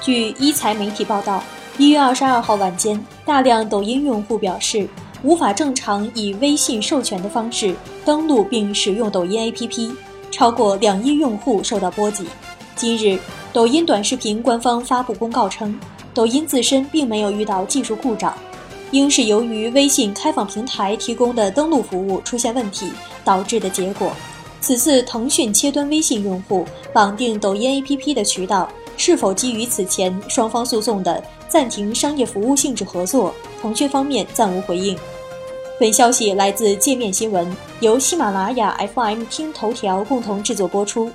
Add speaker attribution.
Speaker 1: 据一财媒体报道，一月二十二号晚间，大量抖音用户表示无法正常以微信授权的方式登录并使用抖音 APP，超过两亿用户受到波及。今日，抖音短视频官方发布公告称，抖音自身并没有遇到技术故障，应是由于微信开放平台提供的登录服务出现问题导致的结果。此次腾讯切断微信用户绑定抖音 APP 的渠道。是否基于此前双方诉讼的暂停商业服务性质合作？腾讯方面暂无回应。本消息来自界面新闻，由喜马拉雅 FM、听头条共同制作播出。